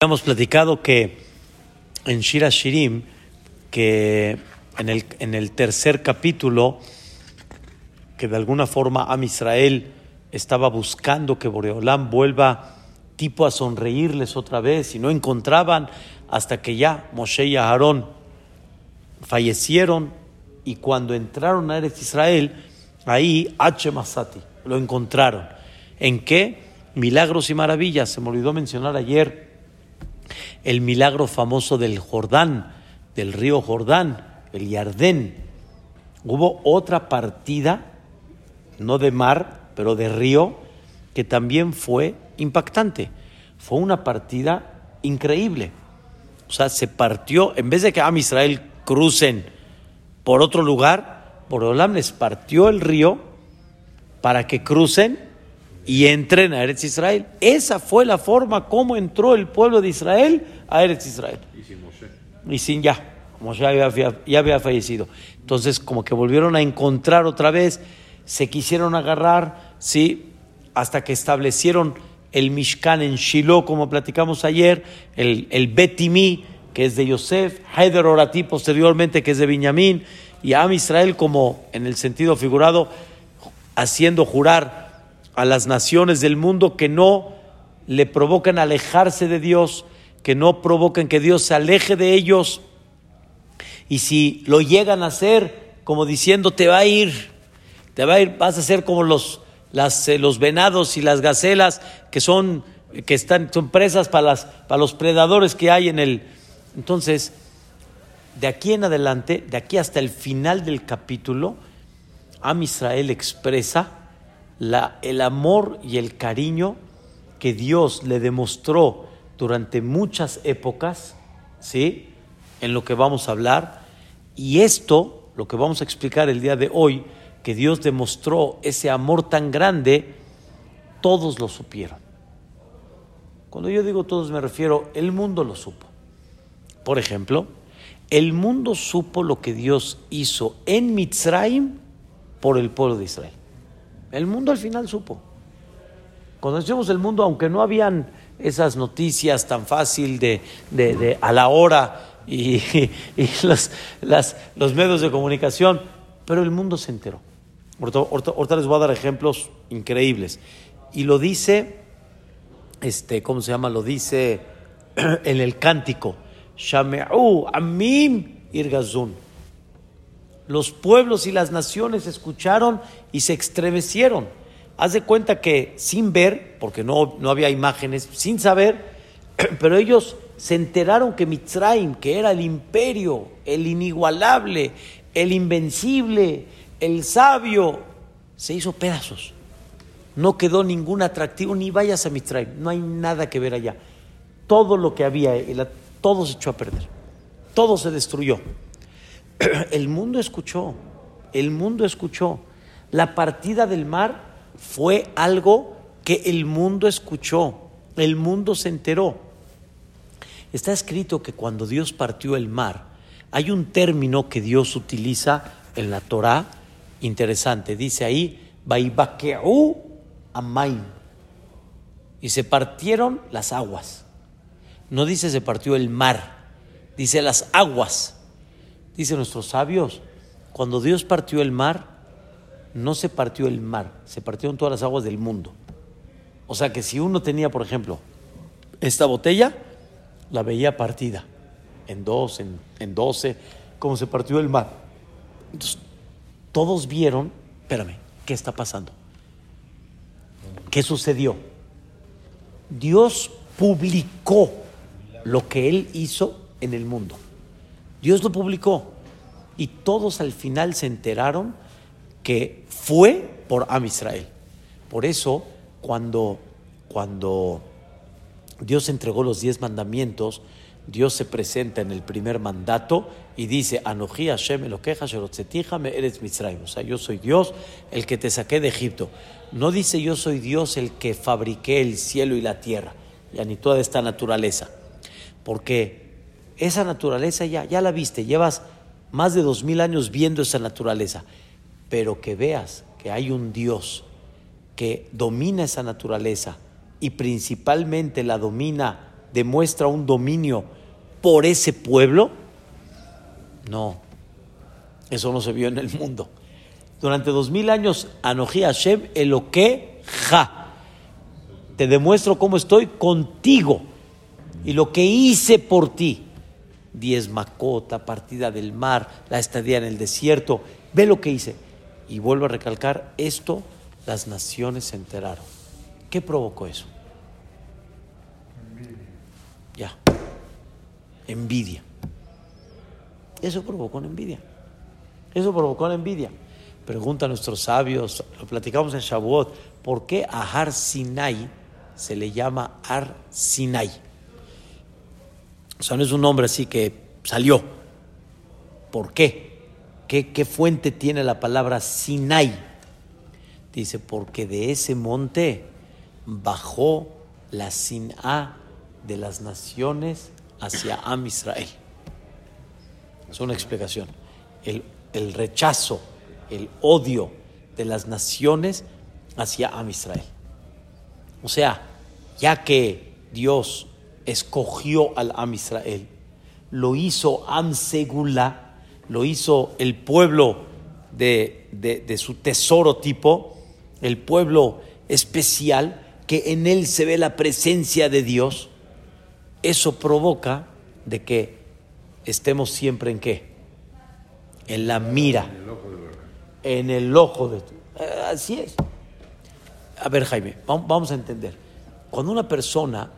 Hemos platicado que en Shira Shirim, que en el, en el tercer capítulo, que de alguna forma Am Israel estaba buscando que Boreolam vuelva tipo a sonreírles otra vez y no encontraban hasta que ya Moshe y Aarón fallecieron y cuando entraron a Eretz Israel, ahí H. Masati, lo encontraron. ¿En qué? Milagros y maravillas. Se me olvidó mencionar ayer el milagro famoso del Jordán, del río Jordán, el Yardén. Hubo otra partida, no de mar, pero de río, que también fue impactante. Fue una partida increíble. O sea, se partió, en vez de que Am Israel crucen por otro lugar, Borolam les partió el río para que crucen y entren a Eretz Israel. Esa fue la forma como entró el pueblo de Israel a Eretz Israel. Y sin Moshe. Y sin ya, Moshe ya ya había fallecido. Entonces, como que volvieron a encontrar otra vez, se quisieron agarrar, ¿sí? Hasta que establecieron el Mishkan en Shiloh, como platicamos ayer, el, el Betimi, que es de Yosef, Heider Orati, posteriormente, que es de Benjamín, y Am Israel, como en el sentido figurado, haciendo jurar a las naciones del mundo que no le provocan alejarse de Dios, que no provocan que Dios se aleje de ellos. Y si lo llegan a hacer, como diciendo, te va a ir, te va a ir, vas a ser como los, las, eh, los venados y las gacelas que son, que están, son presas para, las, para los predadores que hay en el. Entonces, de aquí en adelante, de aquí hasta el final del capítulo, Am Israel expresa el amor y el cariño que Dios le demostró durante muchas épocas, ¿sí? En lo que vamos a hablar. Y esto, lo que vamos a explicar el día de hoy, que Dios demostró ese amor tan grande, todos lo supieron. Cuando yo digo todos me refiero, el mundo lo supo. Por ejemplo, el mundo supo lo que Dios hizo en Mitzrayim por el pueblo de Israel. El mundo al final supo. Cuando decimos el mundo, aunque no habían esas noticias tan fácil de, de, a la hora y, los, las, los, medios de comunicación, pero el mundo se enteró. Ahorita, les voy a dar ejemplos increíbles. Y lo dice, este, ¿cómo se llama? Lo dice en el cántico. Shame'u amim irgazun los pueblos y las naciones escucharon y se estremecieron. Haz de cuenta que sin ver, porque no, no había imágenes, sin saber, pero ellos se enteraron que Mitzrayim, que era el imperio, el inigualable, el invencible, el sabio, se hizo pedazos. No quedó ningún atractivo, ni vayas a Mitzrayim, no hay nada que ver allá. Todo lo que había, todo se echó a perder, todo se destruyó. el mundo escuchó, el mundo escuchó. La partida del mar fue algo que el mundo escuchó, el mundo se enteró. Está escrito que cuando Dios partió el mar, hay un término que Dios utiliza en la Torah interesante. Dice ahí, Amaim. Y se partieron las aguas. No dice se partió el mar, dice las aguas. Dicen nuestros sabios, cuando Dios partió el mar, no se partió el mar, se partieron todas las aguas del mundo. O sea que si uno tenía, por ejemplo, esta botella, la veía partida en dos, en, en doce, como se partió el mar. Entonces, todos vieron, espérame, ¿qué está pasando? ¿Qué sucedió? Dios publicó lo que Él hizo en el mundo. Dios lo publicó y todos al final se enteraron que fue por Am Israel. Por eso, cuando, cuando Dios entregó los diez mandamientos, Dios se presenta en el primer mandato y dice, Anoji Hashem me eres Mitzrayim. O sea, yo soy Dios, el que te saqué de Egipto. No dice yo soy Dios, el que fabriqué el cielo y la tierra, ya ni toda esta naturaleza. Porque esa naturaleza ya, ya la viste, llevas más de dos mil años viendo esa naturaleza, pero que veas que hay un Dios que domina esa naturaleza y principalmente la domina demuestra un dominio por ese pueblo? No, eso no se vio en el mundo. Durante dos mil años, Anoji Hashem Eloque Ja. Te demuestro cómo estoy contigo y lo que hice por ti. Diez macota, partida del mar, la estadía en el desierto. Ve lo que hice. Y vuelvo a recalcar, esto las naciones se enteraron. ¿Qué provocó eso? Ya. Envidia. Eso provocó una envidia. Eso provocó la envidia. Pregunta a nuestros sabios, lo platicamos en Shavuot, ¿por qué a Har Sinai se le llama Har Sinai? O sea, no es un nombre así que salió. ¿Por qué? ¿Qué, qué fuente tiene la palabra Sinai? Dice, porque de ese monte bajó la Sin'a de las naciones hacia Am Israel. Es una explicación. El, el rechazo, el odio de las naciones hacia Am Israel. O sea, ya que Dios escogió al Am Israel, lo hizo Am Segula, lo hizo el pueblo de, de, de su tesoro tipo, el pueblo especial, que en él se ve la presencia de Dios, eso provoca de que estemos siempre en qué? En la mira. En el ojo de... Eh, así es. A ver, Jaime, vamos a entender. Cuando una persona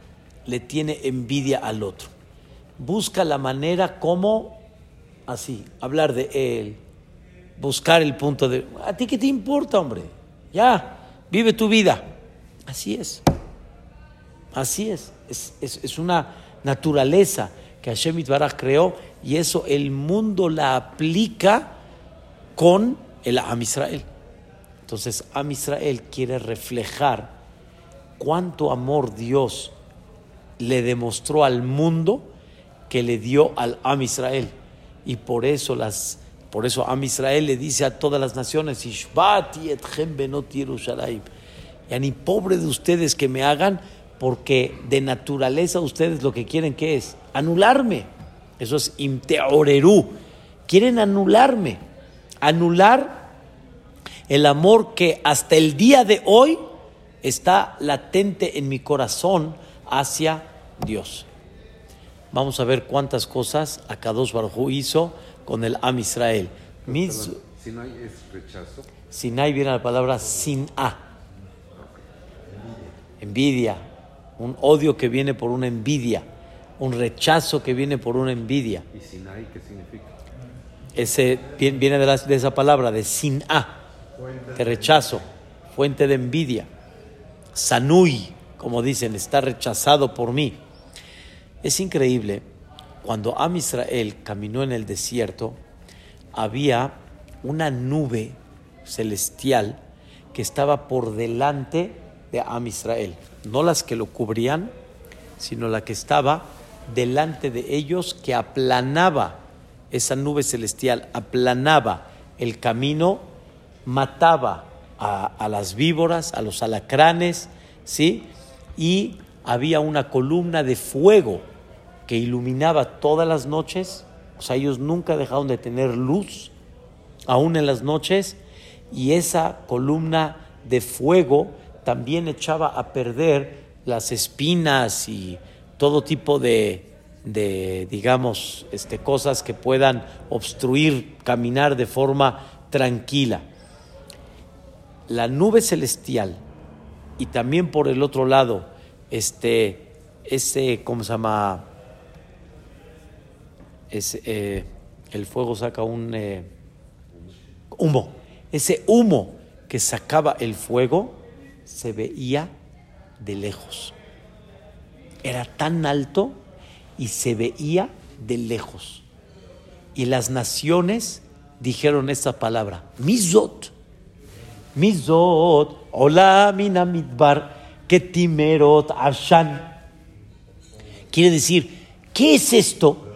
le tiene envidia al otro, busca la manera como, así, hablar de él, buscar el punto de... ¿A ti qué te importa, hombre? Ya, vive tu vida. Así es. Así es. Es, es, una naturaleza que Hashem Itbaraj creó y eso el mundo la aplica con el Am Israel. Entonces, Am Israel quiere reflejar cuánto amor Dios le demostró al mundo que le dio al Am Israel. Y por eso las por eso Am Israel le dice a todas las naciones, ya ni pobre de ustedes que me hagan, porque de naturaleza ustedes lo que quieren es anularme. Eso es imteorerú. Quieren anularme, anular el amor que hasta el día de hoy está latente en mi corazón hacia Dios. Vamos a ver cuántas cosas Akadosh Baruj hizo con el Am Israel. Mis, Sinai es rechazo. Sinai viene la palabra sin A. Envidia, un odio que viene por una envidia, un rechazo que viene por una envidia. ¿Y Sinai qué significa? Ese viene de, de esa palabra, de sin A, de rechazo, fuente de envidia. Sanui, como dicen, está rechazado por mí. Es increíble cuando Am Israel caminó en el desierto, había una nube celestial que estaba por delante de Am Israel. No las que lo cubrían, sino la que estaba delante de ellos, que aplanaba esa nube celestial, aplanaba el camino, mataba a, a las víboras, a los alacranes, ¿sí? Y había una columna de fuego que iluminaba todas las noches, o sea, ellos nunca dejaron de tener luz, aún en las noches, y esa columna de fuego también echaba a perder las espinas y todo tipo de, de digamos, este, cosas que puedan obstruir caminar de forma tranquila. La nube celestial y también por el otro lado, este, ese, ¿cómo se llama? Es, eh, el fuego saca un eh, humo. Ese humo que sacaba el fuego se veía de lejos. Era tan alto y se veía de lejos. Y las naciones dijeron esta palabra, Mizot, Mizot, hola midbar, ketimerot ashan. Quiere decir, ¿qué es esto?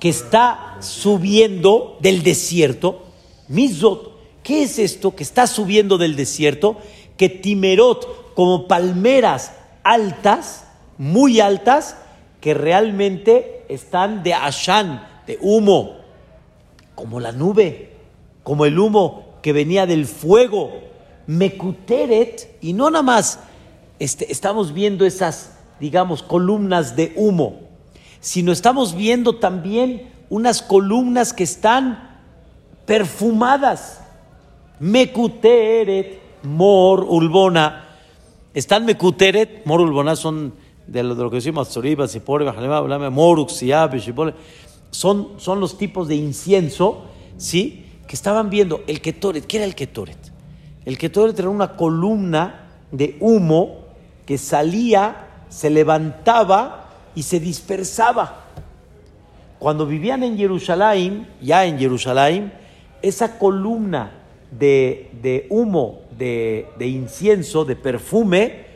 Que está subiendo del desierto. Mizot, ¿qué es esto que está subiendo del desierto? Que Timerot, como palmeras altas, muy altas, que realmente están de ashan, de humo, como la nube, como el humo que venía del fuego. Mekuteret, y no nada más este, estamos viendo esas, digamos, columnas de humo, sino estamos viendo también unas columnas que están perfumadas. Mekuteret, Mor, Ulbona. Están Mekuteret, Mor, Ulbona son de lo, de lo que decimos, Morux, son, son los tipos de incienso, ¿sí? Que estaban viendo el Ketoret. ¿Qué era el Ketoret? El Ketoret era una columna de humo que salía, se levantaba y se dispersaba. Cuando vivían en Jerusalén, ya en Jerusalén, esa columna de, humo, de, de, incienso, de perfume,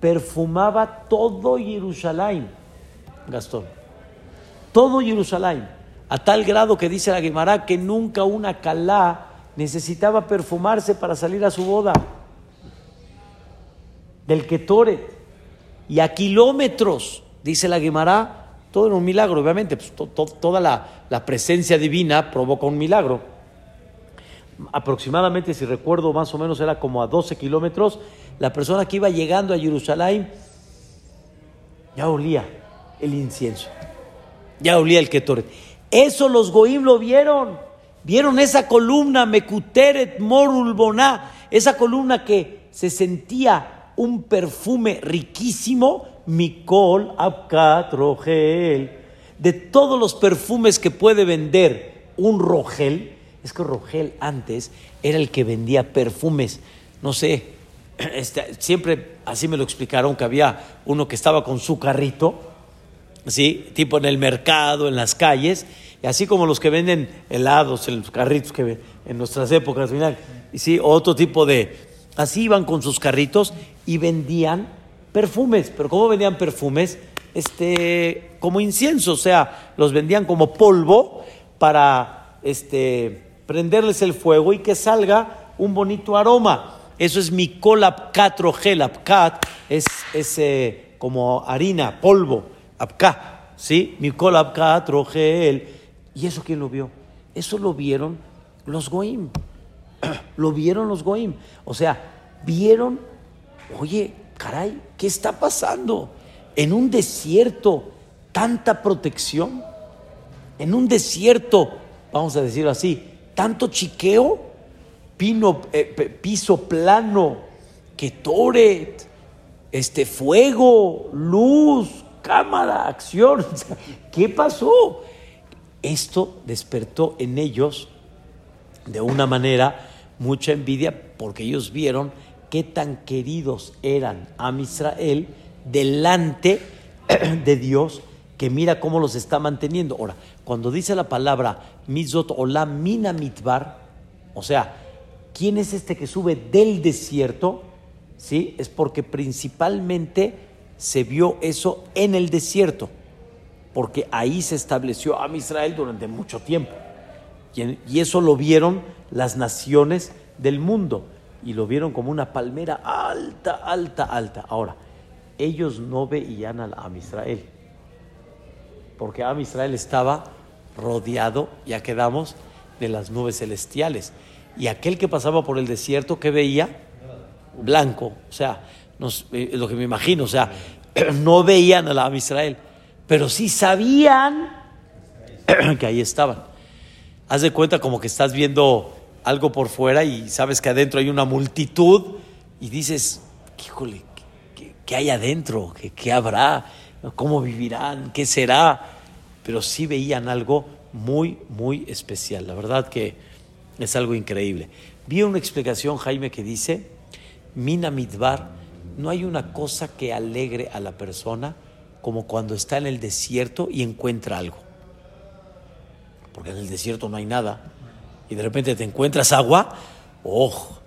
perfumaba todo Jerusalén, Gastón. Todo Jerusalén. A tal grado que dice la Gemara que nunca una calá necesitaba perfumarse para salir a su boda. Del Ketoret. Y a kilómetros, dice la Gemara, todo era un milagro, obviamente, pues, toda la, presencia divina provoca un milagro. Aproximadamente, si recuerdo más o menos, era como a 12 kilómetros, la persona que iba llegando a Jerusalén ya olía el incienso, ya olía el ketoret. Eso los goim lo vieron, vieron esa columna, Mekuteret Morul Boná, esa columna que se sentía un perfume riquísimo Mikol, Abkat, Rogel. De todos los perfumes que puede vender un Rogel, es que Rogel antes era el que vendía perfumes, no sé, este, siempre así me lo explicaron, que había uno que estaba con su carrito, ¿sí? tipo en el mercado, en las calles, y así como los que venden helados, en los carritos que en nuestras épocas, y sí, otro tipo de, así iban con sus carritos y vendían perfumes, pero ¿cómo vendían perfumes? Este, como incienso, o sea, los vendían como polvo para este, prenderles el fuego y que salga un bonito aroma. Eso es Mikol Apkat Rogel. Apkat es, es eh, como harina, polvo. Apkat, ¿sí? Mikol Apkat Rogel. ¿Y eso quién lo vio? Eso lo vieron los Goim. lo vieron los Goim. O sea, vieron, oye, caray, ¿qué está pasando? En un desierto, tanta protección. En un desierto, vamos a decirlo así, tanto chiqueo, pino, eh, piso plano, ketoret, este fuego, luz, cámara, acción. ¿Qué pasó? Esto despertó en ellos de una manera mucha envidia porque ellos vieron qué tan queridos eran a Israel delante de Dios, que mira cómo los está manteniendo. Ahora, cuando dice la palabra Mizot Olam Mina Mitbar, o sea, ¿quién es este que sube del desierto? ¿Sí? Es porque principalmente se vio eso en el desierto, porque ahí se estableció a Israel durante mucho tiempo. Y eso lo vieron las naciones del mundo y lo vieron como una palmera alta, alta, alta. Ahora, ellos no veían a Am Israel, porque Am Israel estaba rodeado, ya quedamos, de las nubes celestiales. Y aquel que pasaba por el desierto, ¿qué veía? Blanco. O sea, eh, lo que me imagino, o sea, no veían a la Am Israel, pero sí sabían que ahí estaban. Haz de cuenta como que estás viendo algo por fuera y sabes que adentro hay una multitud y dices, híjole, ¿qué, hay adentro? ¿Qué, ¿Qué, habrá? ¿Cómo vivirán? ¿Qué será? Pero sí veían algo muy, muy especial. La verdad que es algo increíble. Vi una explicación, Jaime, que dice, Mina Midbar, no hay una cosa que alegre a la persona como cuando está en el desierto y encuentra algo. Porque en el desierto no hay nada y de repente te encuentras agua, ojo,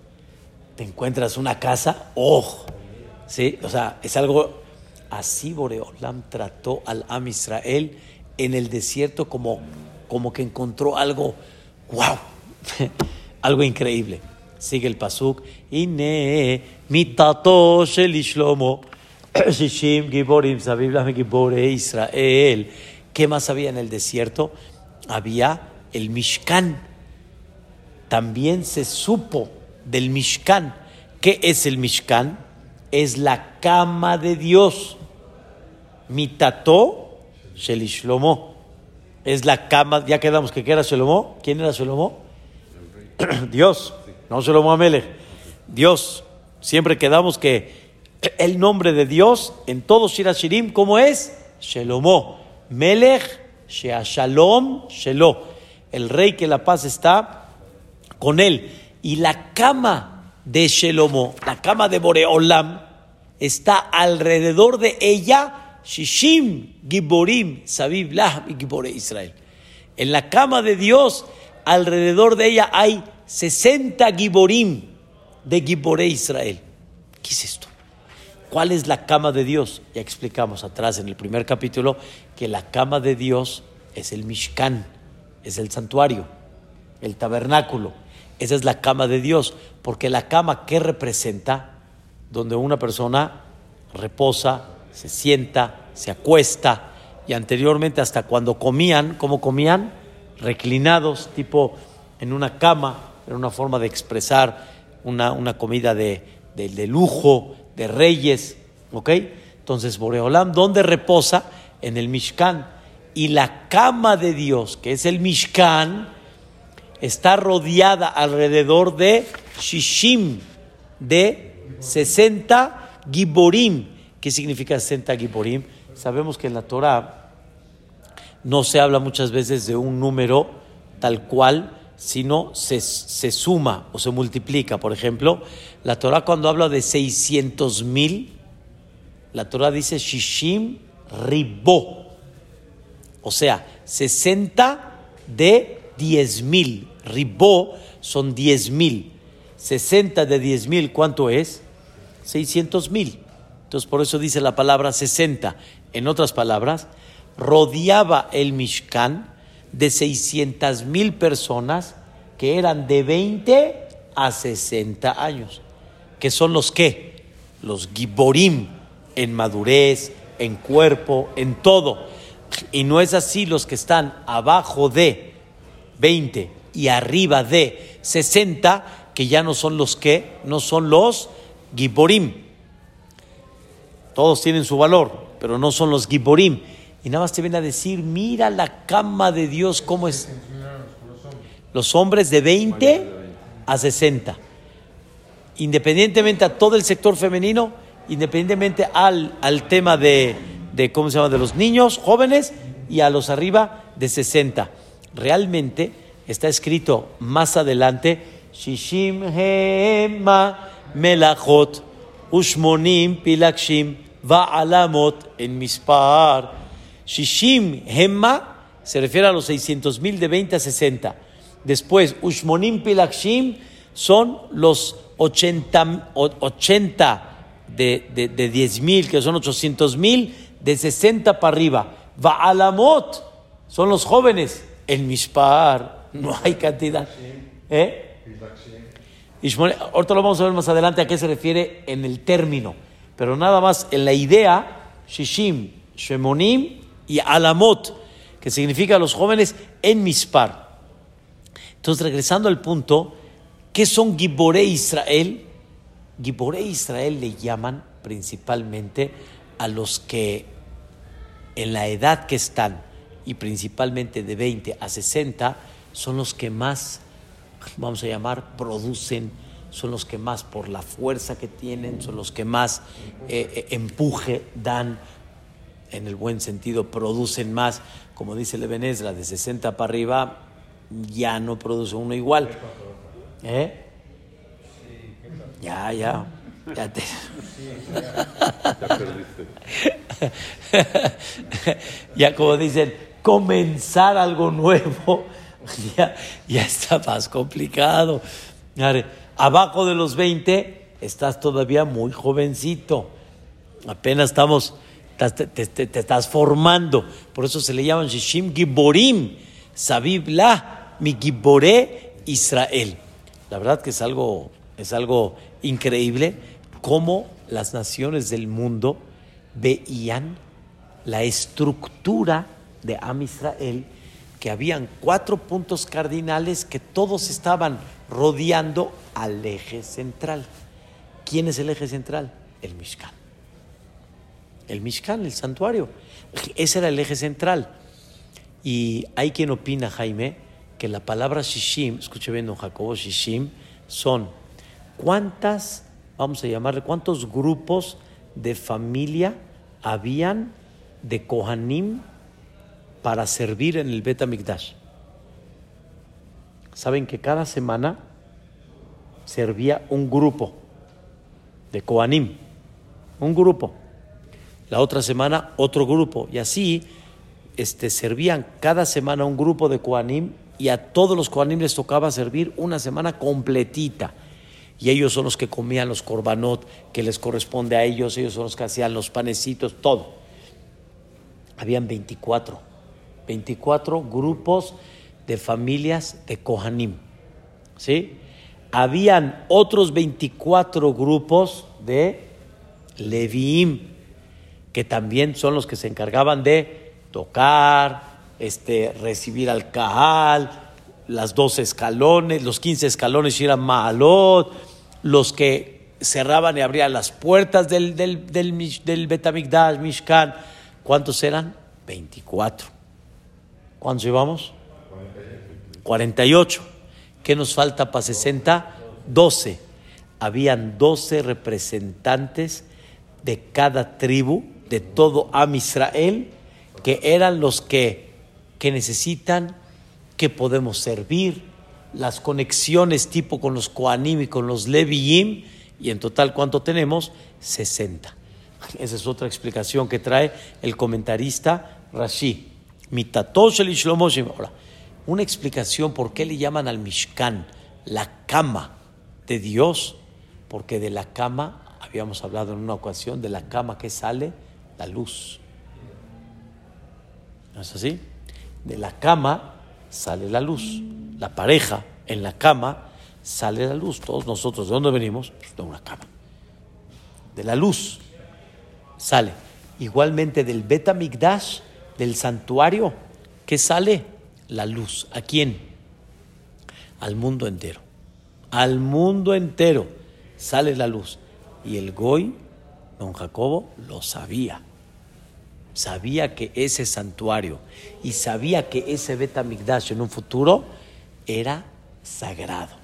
te encuentras una casa, ojo, ¿sí? O sea, es algo así Boreolam trató al Am Israel en el desierto como, como que encontró algo, wow, algo increíble. Sigue el pasuk, Ine mitato shel Shishim Giborim, Israel. ¿Qué más había en el desierto? Había el Mishkan. También se supo del Mishkan. ¿Qué es el Mishkan? Es la cama de Dios. Mitato Shelishlomo. Es la cama, ya quedamos que era Shlomo. ¿Quién era Shlomo? Dios, no Shlomo Amelech. Dios. Siempre quedamos que el nombre de Dios en todo Shirashirim, ¿cómo es? Shelomo. Melech, Shea Shalom, Shelo. El rey que la paz está con él. Y la cama de Shelomo, la cama de Boreolam, está alrededor de ella Shishim, Giborim, Sabib, Lah Israel. En la cama de Dios, alrededor de ella hay 60 Giborim de Gibore Israel. ¿Qué es esto? ¿Cuál es la cama de Dios? Ya explicamos atrás en el primer capítulo que la cama de Dios es el Mishkan, es el santuario, el tabernáculo. Esa es la cama de Dios, porque la cama ¿qué representa? Donde una persona reposa, se sienta, se acuesta y anteriormente hasta cuando comían, ¿cómo comían? Reclinados, tipo en una cama, era una forma de expresar una, una comida de, de lujo, de reyes, ¿ok? Entonces, Boreolam, ¿dónde reposa? En el Mishkan. Y la cama de Dios, que es el Mishkan, está rodeada alrededor de Shishim, de 60 Giborim. ¿Qué significa 60 Giborim? Sabemos que en la Torah no se habla muchas veces de un número tal cual, sino se, se suma o se multiplica. Por ejemplo, la Torah cuando habla de 600 mil, la Torah dice Shishim Ribó. O sea, 60 de 10 mil. Ribó son 10 mil. 60 de 10 mil, ¿cuánto es? 600 mil. Entonces por eso dice la palabra 60. En otras palabras, rodeaba el Mishkan de 600 mil personas que eran de 20 a 60 años, que son los que, los giborim, en madurez, en cuerpo, en todo. Y no es así los que están abajo de 20 y arriba de 60, que ya no son los que, no son los giborim. Todos tienen su valor, pero no son los giborim. Y nada más te viene a decir, mira la cama de Dios, cómo es. Los hombres de 20 a 60. Independientemente a todo el sector femenino, independientemente al, al tema de, de, ¿cómo se llama?, de los niños, jóvenes, y a los arriba de 60. Realmente está escrito más adelante, Shishim Hema Melachot, Ushmonim Pilakshim, Va'alamot en Mispar. Shishim Hemma se refiere a los 600 mil de 20 a 60. Después, Ushmonim Pilakshim son los 80, 80 de, de, de 10 mil, que son 800 mil, de 60 para arriba. Va'alamot son los jóvenes. El Mispar, no hay cantidad. ¿Eh? ahorita lo vamos a ver más adelante a qué se refiere en el término. Pero nada más en la idea, Shishim, Shemonim y Alamot, que significa los jóvenes en Mispar. Entonces, regresando al punto, ¿qué son Gibore Israel? Gibore Israel le llaman principalmente a los que en la edad que están, y principalmente de 20 a 60, son los que más, vamos a llamar, producen, son los que más por la fuerza que tienen, son los que más eh, eh, empuje dan, en el buen sentido, producen más, como dice Levenezra, de 60 para arriba, ya no produce uno igual. ¿Eh? Ya, ya. Ya te... ya como dicen, comenzar algo nuevo, ya, está más complicado. Abajo de los 20 estás todavía muy jovencito. Apenas estamos, te, estás formando. Por eso se le llaman Shishim Giborim, Sabib La, mi Giboré Israel. La verdad que es algo, es algo increíble cómo las naciones del mundo veían la estructura de Am Israel, que habían cuatro puntos cardinales que todos estaban rodeando al eje central. ¿Quién es el eje central? El Mishkan. El Mishkan, el santuario. Ese era el eje central. Y hay quien opina, Jaime, que la palabra Shishim, escuche bien, don Jacobo, Shishim, son cuántas, vamos a llamarle, cuántos grupos de familia habían de Kohanim para servir en el Bet Mikdash. Saben que cada semana servía un grupo de Kohanim, un grupo. La otra semana otro grupo. Y así este, servían cada semana un grupo de Kohanim y a todos los Kohanim les tocaba servir una semana completita. Y ellos son los que comían los korbanot que les corresponde a ellos, ellos son los que hacían los panecitos, todo. Habían 24, 24 grupos de familias de Kohanim. ¿Sí? Habían otros 24 grupos de Leviim, que también son los que se encargaban de tocar, este, recibir al Kahal, las dos escalones, los 15 escalones eran Maalot, los que cerraban y abrían las puertas del, del, del, del Betamikdash, Mishkan. ¿Cuántos eran? 24. ¿Cuántos llevamos? 48. ¿Qué nos falta para 60? 12. Habían 12 representantes de cada tribu, de todo Am Israel, que eran los que, que necesitan, que podemos servir, las conexiones tipo con los Koanim y con los Leviim, y en total, ¿cuánto tenemos? 60. Esa es otra explicación que trae el comentarista Rashi. Ahora, una explicación por qué le llaman al Mishkan la cama de Dios, porque de la cama, habíamos hablado en una ocasión, de la cama que sale la luz. ¿No es así? De la cama sale la luz. La pareja en la cama sale la luz. Todos nosotros, ¿de dónde venimos? De una cama. De la luz sale. Igualmente del Betamigdash, del santuario, ¿qué sale? La luz. ¿A quién? Al mundo entero. Al mundo entero sale la luz. Y el Goy, don Jacobo, lo sabía sabía que ese santuario y sabía que ese Betamigdash en un futuro era sagrado.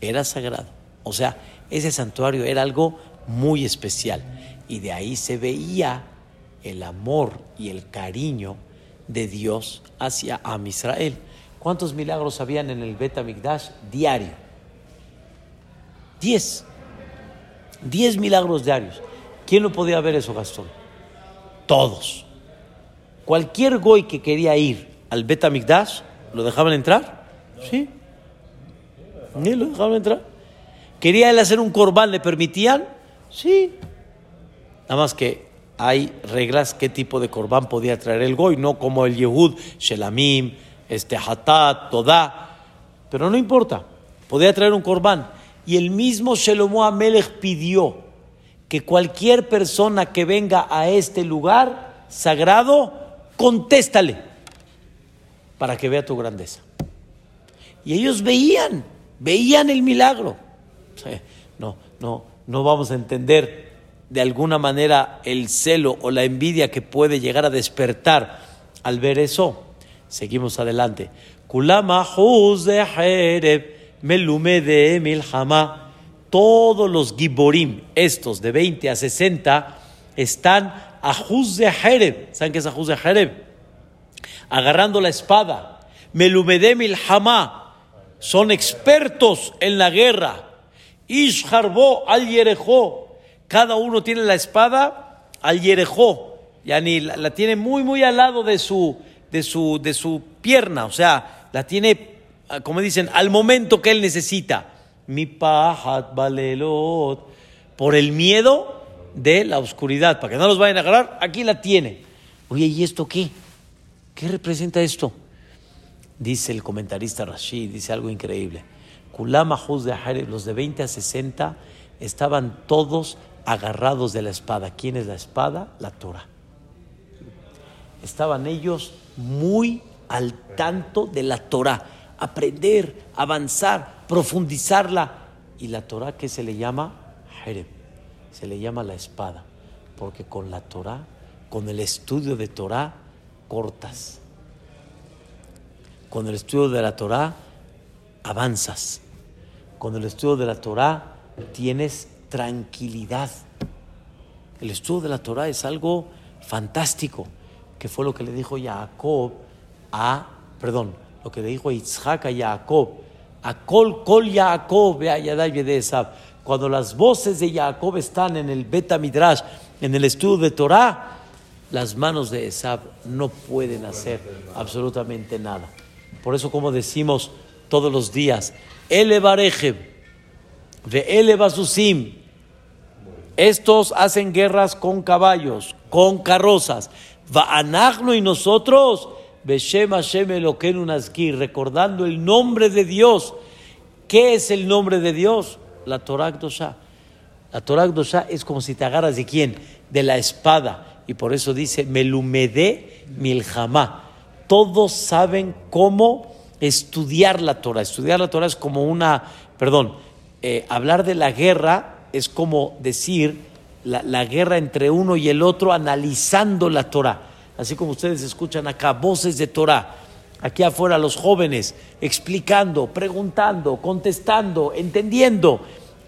Era sagrado. O sea, ese santuario era algo muy especial. Y de ahí se veía el amor y el cariño de Dios hacia Am Israel. ¿Cuántos milagros habían en el Betamigdash diario? Diez. Diez milagros diarios. ¿Quién lo podía ver eso, Gastón? Todos. Cualquier goy que quería ir al Betamigdash, ¿lo dejaban entrar? Sí. Ni lo dejaban entrar. ¿Quería él hacer un corbán? ¿Le permitían? Sí. Nada más que hay reglas qué tipo de corbán podía traer el goy, no como el Yehud, Shelamim, este Hatat, Todá. Pero no importa, podía traer un corbán. Y el mismo Shelomo Amelech pidió que cualquier persona que venga a este lugar sagrado, contéstale para que vea tu grandeza. Y ellos veían, veían el milagro. No, no, no vamos a entender de alguna manera el celo o la envidia que puede llegar a despertar al ver eso. Seguimos adelante. Todos los giborim, estos de 20 a 60, están a Juz de Jereb. ¿Saben qué es a Juz de Jereb? Agarrando la espada. Melumedem il Hamá. Son expertos en la guerra. Ish al Yerejó. Cada uno tiene la espada al Yerejó. Yani la, la tiene muy, muy al lado de su, de, su, de su pierna. O sea, la tiene, como dicen, al momento que él necesita mi pahat balelot, por el miedo de la oscuridad, para que no los vayan a agarrar, aquí la tiene. Oye, ¿y esto qué? ¿Qué representa esto? Dice el comentarista Rashid, dice algo increíble. Kulama de los de 20 a 60 estaban todos agarrados de la espada. ¿Quién es la espada? La Torah. Estaban ellos muy al tanto de la Torah, aprender, avanzar, profundizarla. Y la Torah, ¿qué se le llama? Jerem. Se le llama la espada. Porque con la Torah, con el estudio de Torah, cortas. Con el estudio de la Torah, avanzas. Con el estudio de la Torah, tienes tranquilidad. El estudio de la Torah es algo fantástico, que fue lo que le dijo Jacob a, perdón, lo que le dijo Isaac a Jacob, a Kol Kol Jacob, Cuando las voces de Jacob están en el Beta Midrash, en el estudio de Torah, las manos de Esab no pueden hacer absolutamente nada. Por eso, como decimos todos los días, Elevarejem, de Elevasusim, estos hacen guerras con caballos, con carrozas. Va'anachno y nosotros, Beshem Hashem recordando el nombre de Dios. ¿Qué es el nombre de Dios? La Torah Kdosha. La Torah Kdosha es como si te agarras de quién? De la espada. Y por eso dice, Melumede Milhamá. Todos saben cómo estudiar la Torah. Estudiar la Torah es como una, perdón, eh, hablar de la guerra es como decir la, guerra entre uno y el otro analizando la Torah. Así como ustedes escuchan acá voces de Torah, aquí afuera los jóvenes explicando, preguntando, contestando, entendiendo.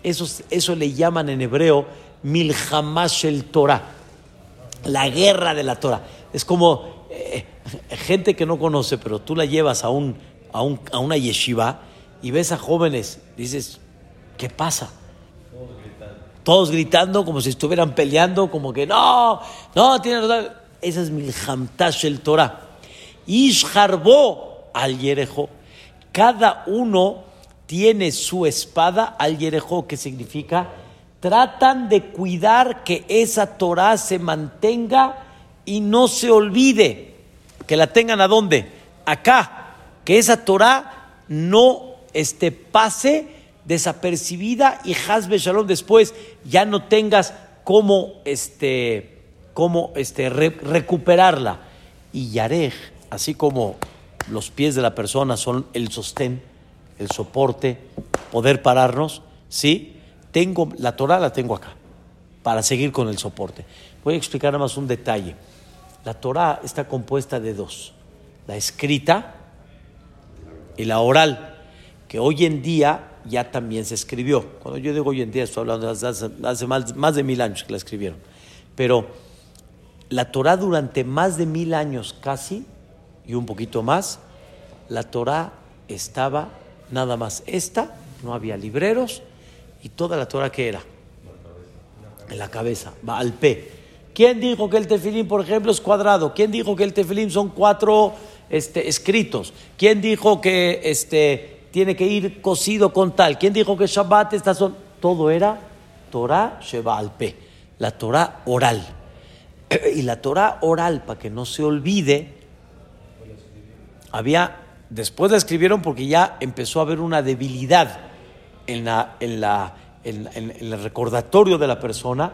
Eso, eso le llaman en hebreo milhamash el Torah, la guerra de la Torah. Es como eh, gente que no conoce, pero tú la llevas a, un, a, un, a una yeshiva y ves a jóvenes, dices, ¿qué pasa? Todos gritando como si estuvieran peleando, como que no, no, tiene razón. Esa es Milhamtash el Torah. Isharbó al Yerejo. Cada uno tiene su espada al Yerejo, que significa tratan de cuidar que esa Torah se mantenga y no se olvide. Que la tengan a dónde? Acá. Que esa Torah no este, pase desapercibida y Hazbe Shalom después ya no tengas cómo, este, cómo este, recuperarla. Y Yarej, así como los pies de la persona son el sostén, el soporte, poder pararnos, ¿sí? Tengo, la Torah la tengo acá, para seguir con el soporte. Voy a explicar nada más un detalle. La Torah está compuesta de dos, la escrita y la oral, que hoy en día ya también se escribió. Cuando yo digo hoy en día, estoy hablando de hace, más, de mil años que la escribieron. Pero la Torah durante más de mil años casi, y un poquito más, la Torah estaba nada más esta, no había libreros, y toda la Torah que era en la cabeza, va al P. ¿Quién dijo que el tefilín, por ejemplo, es cuadrado? ¿Quién dijo que el tefilín son cuatro este, escritos? ¿Quién dijo que este, tiene que ir cosido con tal. ¿Quién dijo que Shabbat está son? Todo era Torah Sheba al la Torah oral. Y la Torah oral, para que no se olvide, había, después la escribieron porque ya empezó a haber una debilidad en, la, en, la, en, el recordatorio de la persona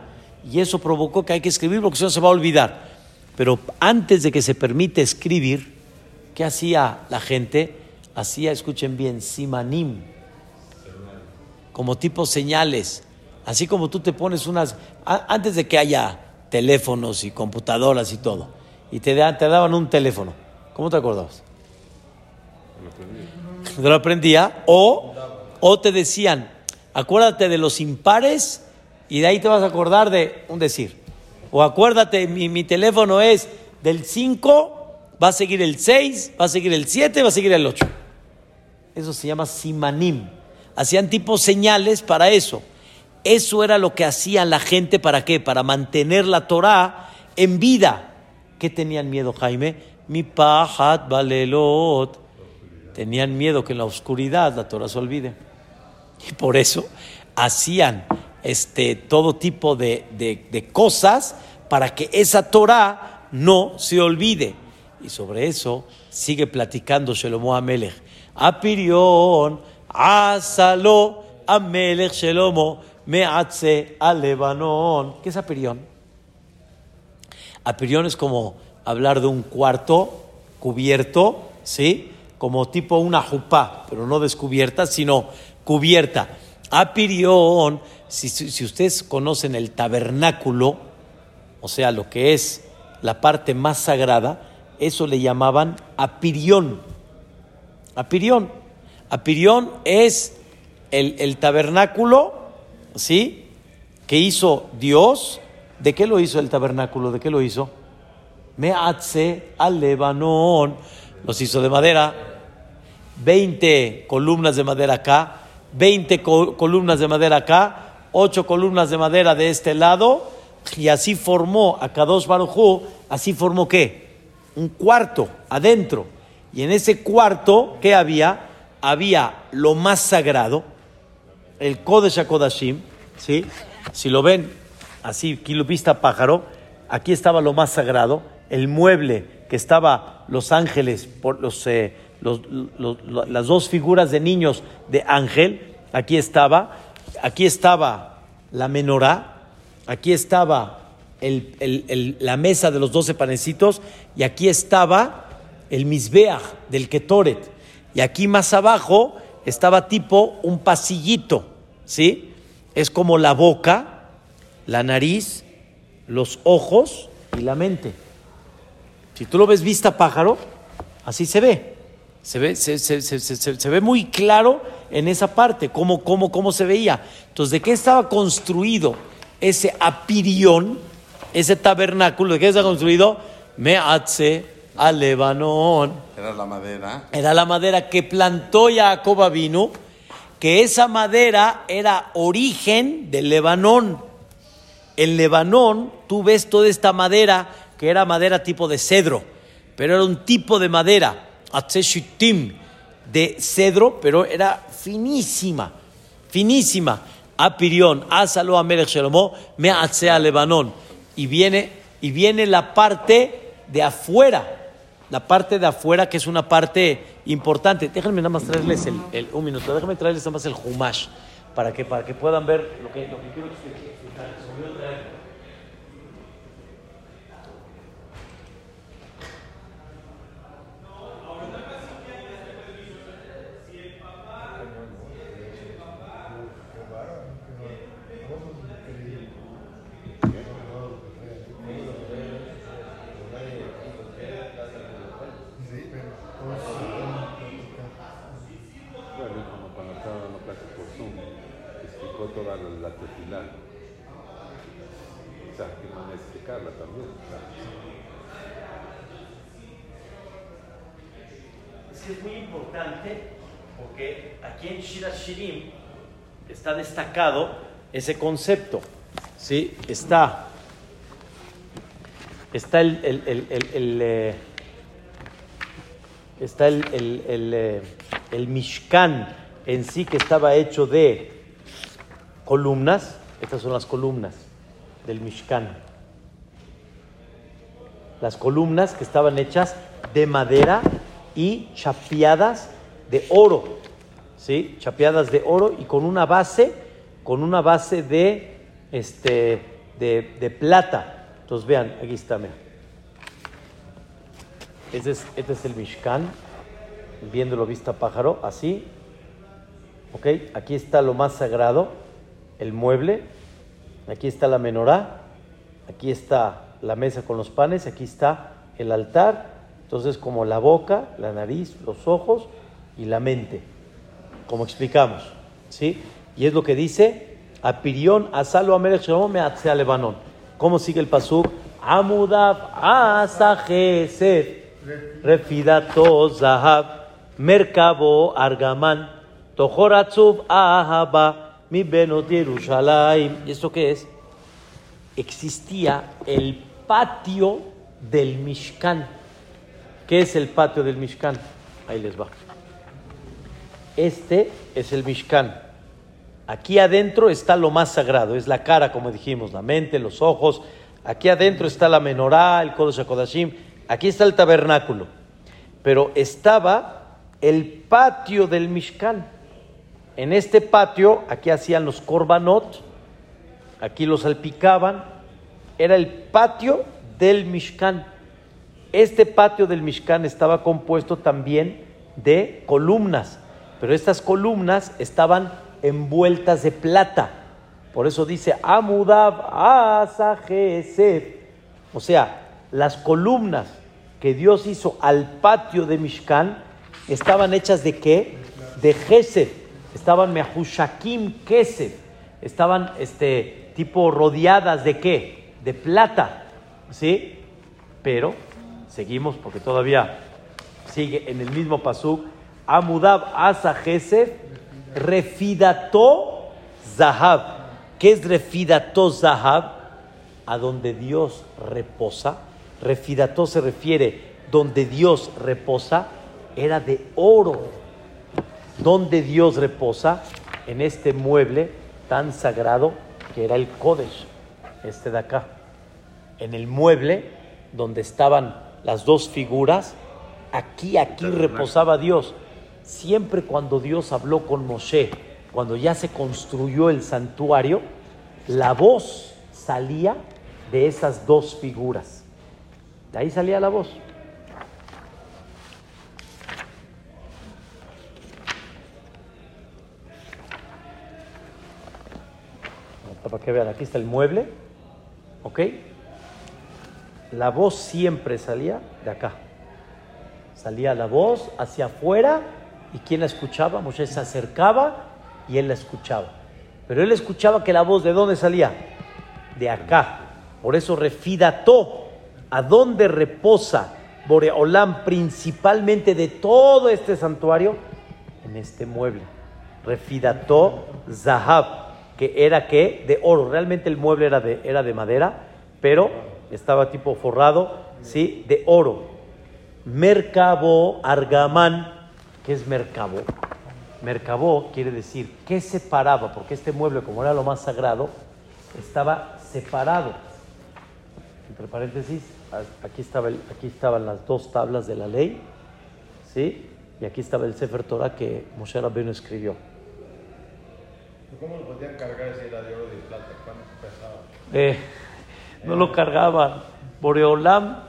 y eso provocó que hay que escribir porque si no se va a olvidar. Pero antes de que se permite escribir, ¿qué hacía la gente? Hacía, escuchen bien, simanim, como tipo señales, así como tú te pones unas, antes de que haya teléfonos y computadoras y todo, y te, daban un teléfono, ¿cómo te acordabas? Te lo aprendía, o, o te decían, acuérdate de los impares y de ahí te vas a acordar de un decir. O acuérdate, mi, mi teléfono es del 5, va a seguir el 6, va a seguir el 7, va a seguir el 8. Eso se llama simanim. Hacían tipo señales para eso. Eso era lo que hacía la gente para qué? Para mantener la Torah en vida. ¿Qué tenían miedo, Jaime? Mi pahat balelot. Tenían miedo que en la oscuridad la Torah se olvide. Y por eso hacían este, todo tipo de, de cosas para que esa Torah no se olvide. Y sobre eso sigue platicando Shelomo Amelech. Apirión, Asalo, Amelech Shelomo, me hace al Lebanón. ¿Qué es apirión? Apirión es como hablar de un cuarto cubierto, ¿sí? Como tipo una jupá, pero no descubierta, sino cubierta. Apirión, si, si, si ustedes conocen el tabernáculo, o sea, lo que es la parte más sagrada, eso le llamaban apirión. Apirión. Apirión es el, el tabernáculo, ¿sí? Que hizo Dios. ¿De qué lo hizo el tabernáculo? ¿De qué lo hizo? Me hace al Lebanón. Los hizo de madera. 20 columnas de madera acá. 20 co- columnas de madera acá. 8 columnas de madera de este lado. Y así formó a Kadosh Barujú. Así formó qué? Un cuarto adentro. Y en ese cuarto, ¿qué había? Había lo más sagrado el Kodesh HaKodashim, ¿sí? Si lo ven así, kilo vista pájaro, aquí estaba lo más sagrado, el mueble que estaba los ángeles, por los, eh, los- los- lo- las dos figuras de niños de ángel, aquí estaba, aquí estaba la menorá, aquí estaba la mesa de los doce panecitos y aquí estaba el misbeach del Ketoret. Y aquí más abajo estaba tipo un pasillito, ¿sí? Es como la boca, la nariz, los ojos y la mente. Si tú lo ves vista pájaro, así se ve. Se ve, se, ve muy claro en esa parte, cómo, cómo, cómo se veía. Entonces, ¿de qué estaba construido ese apirión, ese tabernáculo? ¿De qué está construido? Me hace a Lebanón. Era la madera. Era la madera que plantó Jacob vino, que esa madera era origen del Lebanón. En Lebanón tú ves toda esta madera que era madera tipo de cedro, pero era un tipo de madera, de cedro, pero era finísima, finísima. Apirión, Asalo Amelech Shelomo, me a Lebanón. Y viene, y viene la parte de afuera, la parte de afuera que es una parte importante. Déjenme nada más traerles el, un minuto, déjenme traerles nada más el humash para que, para que puedan ver lo que, lo que quiero explicar. Se me olvidó traer. Bueno, como cuando estaba dando clase por Zoom, explicó toda la, la tefilá. O sea, que no explicarla también. o sea. Es que es muy importante porque aquí en Shira Shirim está destacado ese concepto. ¿sí? Está, está el, el- el- el- eh, eh, Mishkan en sí que estaba hecho de columnas. Estas son las columnas del Mishkan. Las columnas que estaban hechas de madera y chapeadas de oro. ¿Sí? Chapeadas de oro y con una base, con una base de, este, de, de plata. Entonces vean, aquí está, mira. Este es, este es el Mishkan, viéndolo vista pájaro, así. ¿Ok? Aquí está lo más sagrado, el mueble. Aquí está la menorá. Aquí está la mesa con los panes. Aquí está el altar. Entonces, como la boca, la nariz, los ojos y la mente. Como explicamos. ¿Sí? Y es lo que dice: Apirión, asalo amelech shalom me atzea lebanón. ¿Cómo sigue el pasuk? Amudab asajesed. Refidato zahab. Merkabo argaman. Tohoratzub ahaba. Mi benot. ¿Y esto qué es? Existía el patio del Mishkan. ¿Qué es el patio del Mishkan? Ahí les va. Este es el Mishkan. Aquí adentro está lo más sagrado, es la cara, como dijimos, la mente, los ojos. Aquí adentro está la menorá, el Kodesh HaKodashim. Aquí está el tabernáculo. Pero estaba el patio del Mishkan. En este patio, aquí hacían los korbanot, aquí lo salpicaban, era el patio del Mishkan. Este patio del Mishkan estaba compuesto también de columnas, pero estas columnas estaban envueltas de plata. Por eso dice Amudab Asajesef. O sea, las columnas que Dios hizo al patio de Mishkan estaban hechas de qué? De Gesed. Estaban Mehushakim Kesed. Estaban este, tipo rodeadas de qué? De plata. ¿Sí? Pero seguimos porque todavía sigue en el mismo pasuk. Amudab asa Gesed refidato zahab. ¿Qué es refidato zahab? A donde Dios reposa. Refidato se refiere donde Dios reposa, era de oro. Donde Dios reposa, en este mueble tan sagrado que era el Kodesh, este de acá. En el mueble donde estaban las dos figuras, aquí, aquí reposaba Dios. Siempre cuando Dios habló con Moshe, cuando ya se construyó el santuario, la voz salía de esas dos figuras. De ahí salía la voz. Para que vean, aquí está el mueble, ¿ok? La voz siempre salía de acá. Salía la voz hacia afuera y ¿quién la escuchaba? Moshe se acercaba y él la escuchaba. Pero él escuchaba que la voz de dónde salía? De acá. Por eso refidató a dónde reposa Boreolam principalmente de todo este santuario en este mueble. Refidató Zahab, que era que de oro. Realmente el mueble era de, era de madera, pero estaba tipo forrado, ¿sí? De oro. Mercabo Argamán, ¿qué es Mercabo? Mercabó quiere decir que separaba, porque este mueble, como era lo más sagrado, estaba separado. Entre paréntesis, aquí, estaba el, aquí estaban las dos tablas de la ley, ¿sí? Y aquí estaba el Sefer Torah que Moshe Rabbeinu escribió. ¿Cómo lo podían cargar si era de oro y de plata? ¿Cuánto pesaba? Eh, no lo cargaban. Boreolam,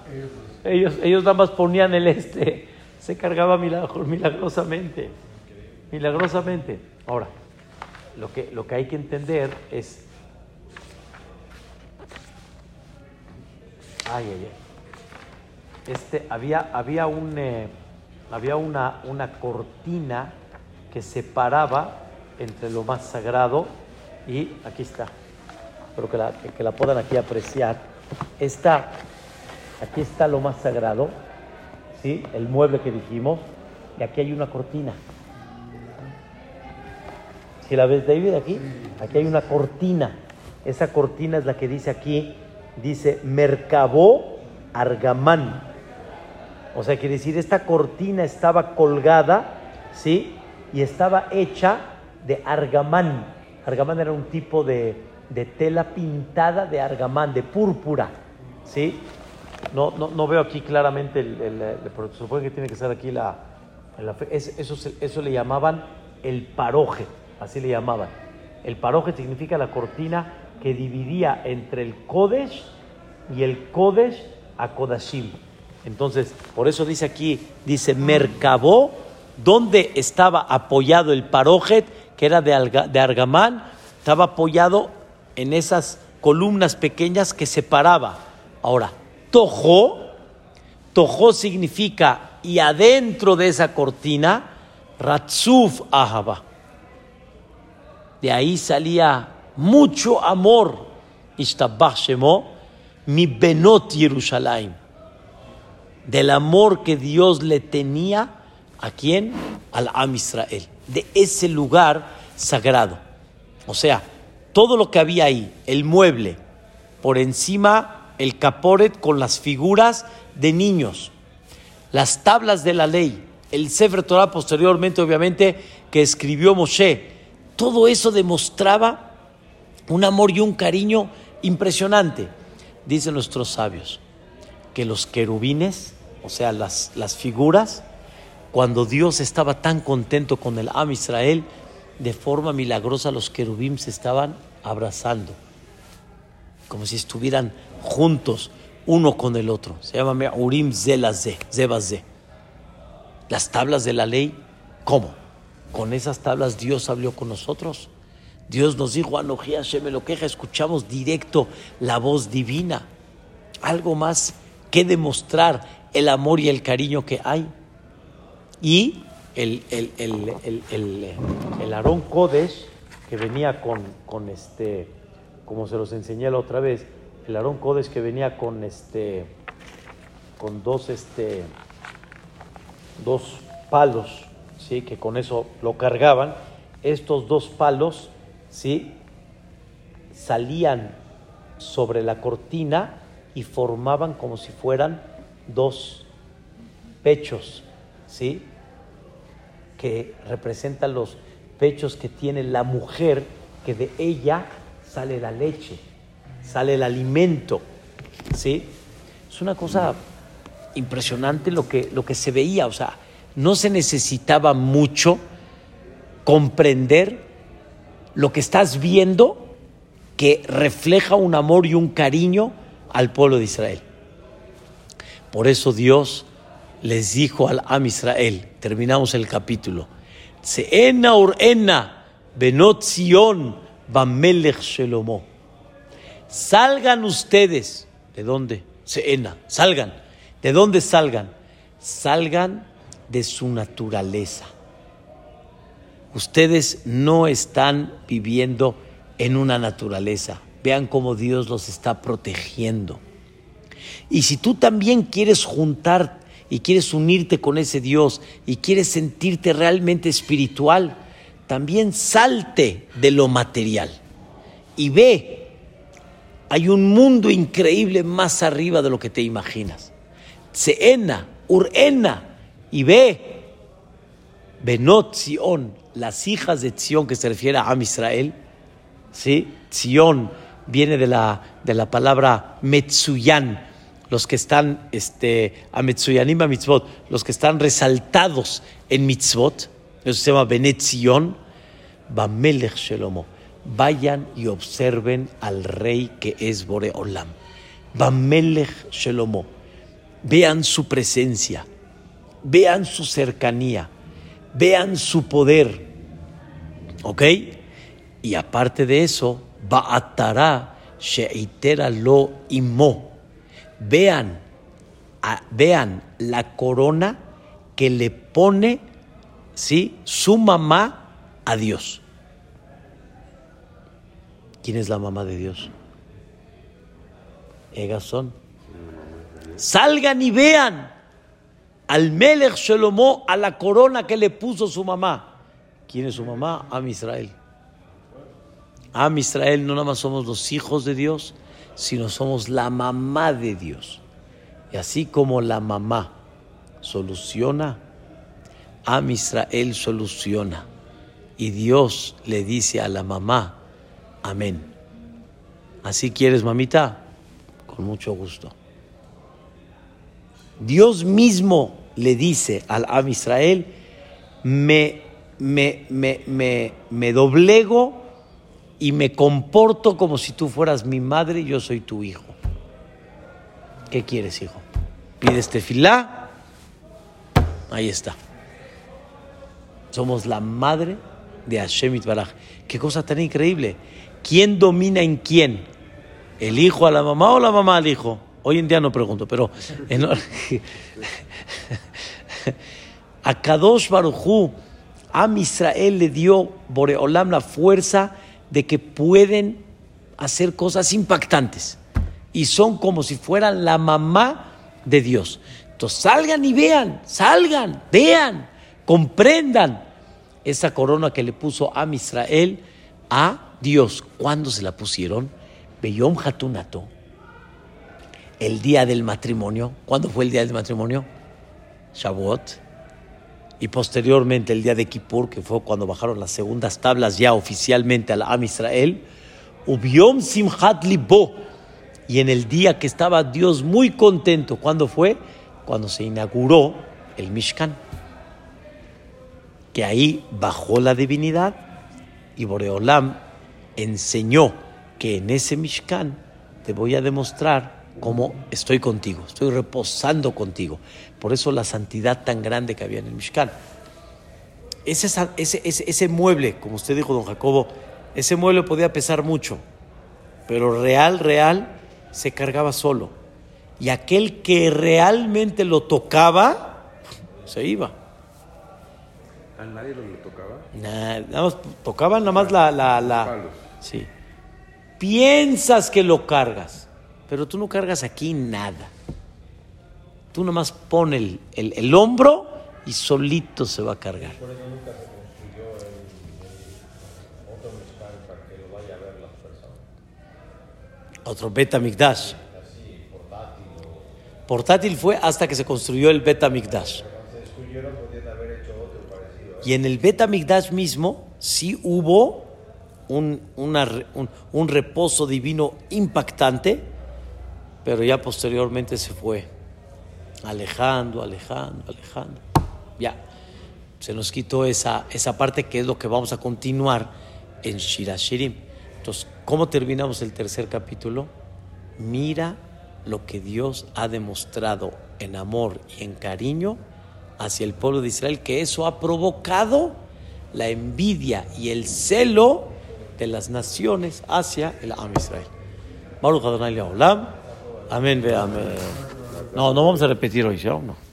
ellos, ellos nada más ponían el este, se cargaba milagro- milagrosamente. Milagrosamente. Ahora, lo que, lo que hay que entender es. Ay, ay, ay. Este, había, había, un, eh, había una, una cortina que separaba entre lo más sagrado y aquí está. Espero que la, la puedan aquí apreciar. Esta, aquí está lo más sagrado, ¿sí? el mueble que dijimos, y aquí hay una cortina. Si la ves, David, aquí, aquí hay una cortina. Esa cortina es la que dice aquí, dice Mercabó Argamán. O sea, quiere decir, esta cortina estaba colgada, ¿sí? Y estaba hecha de argamán. Argamán era un tipo de, de tela pintada de argamán, de púrpura, ¿sí? No, no, no veo aquí claramente, el, el- el- pero supone que tiene que ser aquí la... eso, se- eso le llamaban el paroje, así le llamaban. El paroje significa la cortina que dividía entre el Kodesh y el Kodesh a Kodashim. Entonces, por eso dice aquí, dice Mercabó, donde estaba apoyado el parojet, que era de, alga- de argamán, estaba apoyado en esas columnas pequeñas que separaba. Ahora, Tojó, Tojó significa, y adentro de esa cortina, Ratzuf Ahaba. De ahí salía mucho amor, Ishtabach Shemo, mi Benot Yerushalayim. Del amor que Dios le tenía a quién? Al Am Israel. De ese lugar sagrado. O sea, todo lo que había ahí, el mueble, por encima el caporet con las figuras de niños, las tablas de la ley, el Sefer Torah posteriormente, obviamente, que escribió Moshe, todo eso demostraba un amor y un cariño impresionante. Dicen nuestros sabios que los querubines, o sea, las, las figuras, cuando Dios estaba tan contento con el Am Israel, de forma milagrosa los querubín se estaban abrazando. como si estuvieran juntos uno con el otro. Se llama Me'urim Zelazé, Zebazé. Las tablas de la ley, ¿cómo? Con esas tablas Dios habló con nosotros. Dios nos dijo, Anoji Hashem lo queja, escuchamos directo la voz divina. Algo más que demostrar el amor y el cariño que hay. Y el, el, el, el, Aarón Kodesh, que venía con, con este, como se los enseñé la otra vez, el Aarón Kodesh que venía con este, con dos, este, dos palos, ¿sí? que con eso lo cargaban. Estos dos palos ¿sí? salían sobre la cortina y formaban como si fueran dos pechos, ¿sí? que representan los pechos que tiene la mujer, que de ella sale la leche, sale el alimento. ¿sí? Es una cosa impresionante lo que, lo que se veía, o sea, no se necesitaba mucho comprender lo que estás viendo que refleja un amor y un cariño al pueblo de Israel. Por eso Dios les dijo al Am Israel, terminamos el capítulo, Seena urena benot Zion bamelech shelomo. Salgan ustedes, ¿de dónde? Seena, salgan. ¿De dónde salgan? Salgan de su naturaleza. Ustedes no están viviendo en una naturaleza. Vean cómo Dios los está protegiendo. Y si tú también quieres juntar y quieres unirte con ese Dios y quieres sentirte realmente espiritual, también salte de lo material y ve, hay un mundo increíble más arriba de lo que te imaginas. Seena, Urena, y ve, Benot Zion, las hijas de Zion que se refiere a Am Israel, ¿sí? Zion viene de la, de la palabra Metsuyan, los que están, este, a Metsuyanim a mitzvot, los que están resaltados en mitzvot, eso se llama Benet Zion, Bamelech Shelomo. Vayan y observen al rey que es Boreolam. Bamelech Shelomo. Vean su presencia, vean su cercanía, vean su poder. ¿Ok? Y aparte de eso, Ba'atara Sheitera lo imo. Vean, vean la corona que le pone ¿sí? su mamá a Dios. ¿Quién es la mamá de Dios? Egazón. Salgan y vean al Melech Shalomó, a la corona que le puso su mamá. ¿Quién es su mamá? Am Israel. Am Israel no nada más somos los hijos de Dios, sino somos la mamá de Dios. Y así como la mamá soluciona, Am Israel soluciona. Y Dios le dice a la mamá, amén. ¿Así quieres, mamita? Con mucho gusto. Dios mismo le dice al Am Israel, me, me, me, me, doblego y me comporto como si tú fueras mi madre y yo soy tu hijo. ¿Qué quieres, hijo? ¿Pides tefilá? Ahí está. Somos la madre de Hashem Baraj. Qué cosa tan increíble. ¿Quién domina en quién? ¿El hijo a la mamá o la mamá al hijo? Hoy en día no pregunto, pero en, a Kadosh Barujú, a Israel le dio Boreolam la fuerza de que pueden hacer cosas impactantes y son como si fueran la mamá de Dios. Entonces salgan y vean, salgan, vean, comprendan esa corona que le puso a Israel a Dios. ¿Cuándo se la pusieron? Beyom Hatunato el día del matrimonio. ¿Cuándo fue el día del matrimonio? Shavuot. Y posteriormente el día de Kippur, que fue cuando bajaron las segundas tablas ya oficialmente a la Am Israel. Ubiom Simchat Libo. Y en el día que estaba Dios muy contento, ¿cuándo fue? Cuando se inauguró el Mishkan. Que ahí bajó la divinidad y Boreolam enseñó que en ese Mishkan te voy a demostrar cómo estoy contigo, estoy reposando contigo. Por eso la santidad tan grande que había en el Mishkan. Ese, ese, ese, ese mueble, como usted dijo, don Jacobo, ese mueble podía pesar mucho, pero real, real, se cargaba solo. Y aquel que realmente lo tocaba, se iba. ¿A nadie lo, tocaba? nada más tocaban nada más la, la, la sí. Piensas que lo cargas, pero tú no cargas aquí nada. Tú nada más pon el, el, el hombro y solito se va a cargar. Por eso nunca se construyó el, el otro mezcal para que lo vaya a ver las personas. Otro Beta Mikdash. Así, portátil. Fue hasta que se construyó el Beta Mikdash. cuando se destruyeron podían haber hecho otro parecido. Y en el Beta Mikdash mismo sí hubo un, un- un reposo divino impactante, pero ya posteriormente se fue alejando, alejando, alejando. Ya, se nos quitó esa, esa parte que es lo que vamos a continuar en Shirashirim. Entonces, ¿cómo terminamos el tercer capítulo? Mira lo que Dios ha demostrado en amor y en cariño hacia el pueblo de Israel, que eso ha provocado la envidia y el celo de las naciones hacia el Am Israel. Amén. No, no vamos a repetir hoy, ¿sí o no?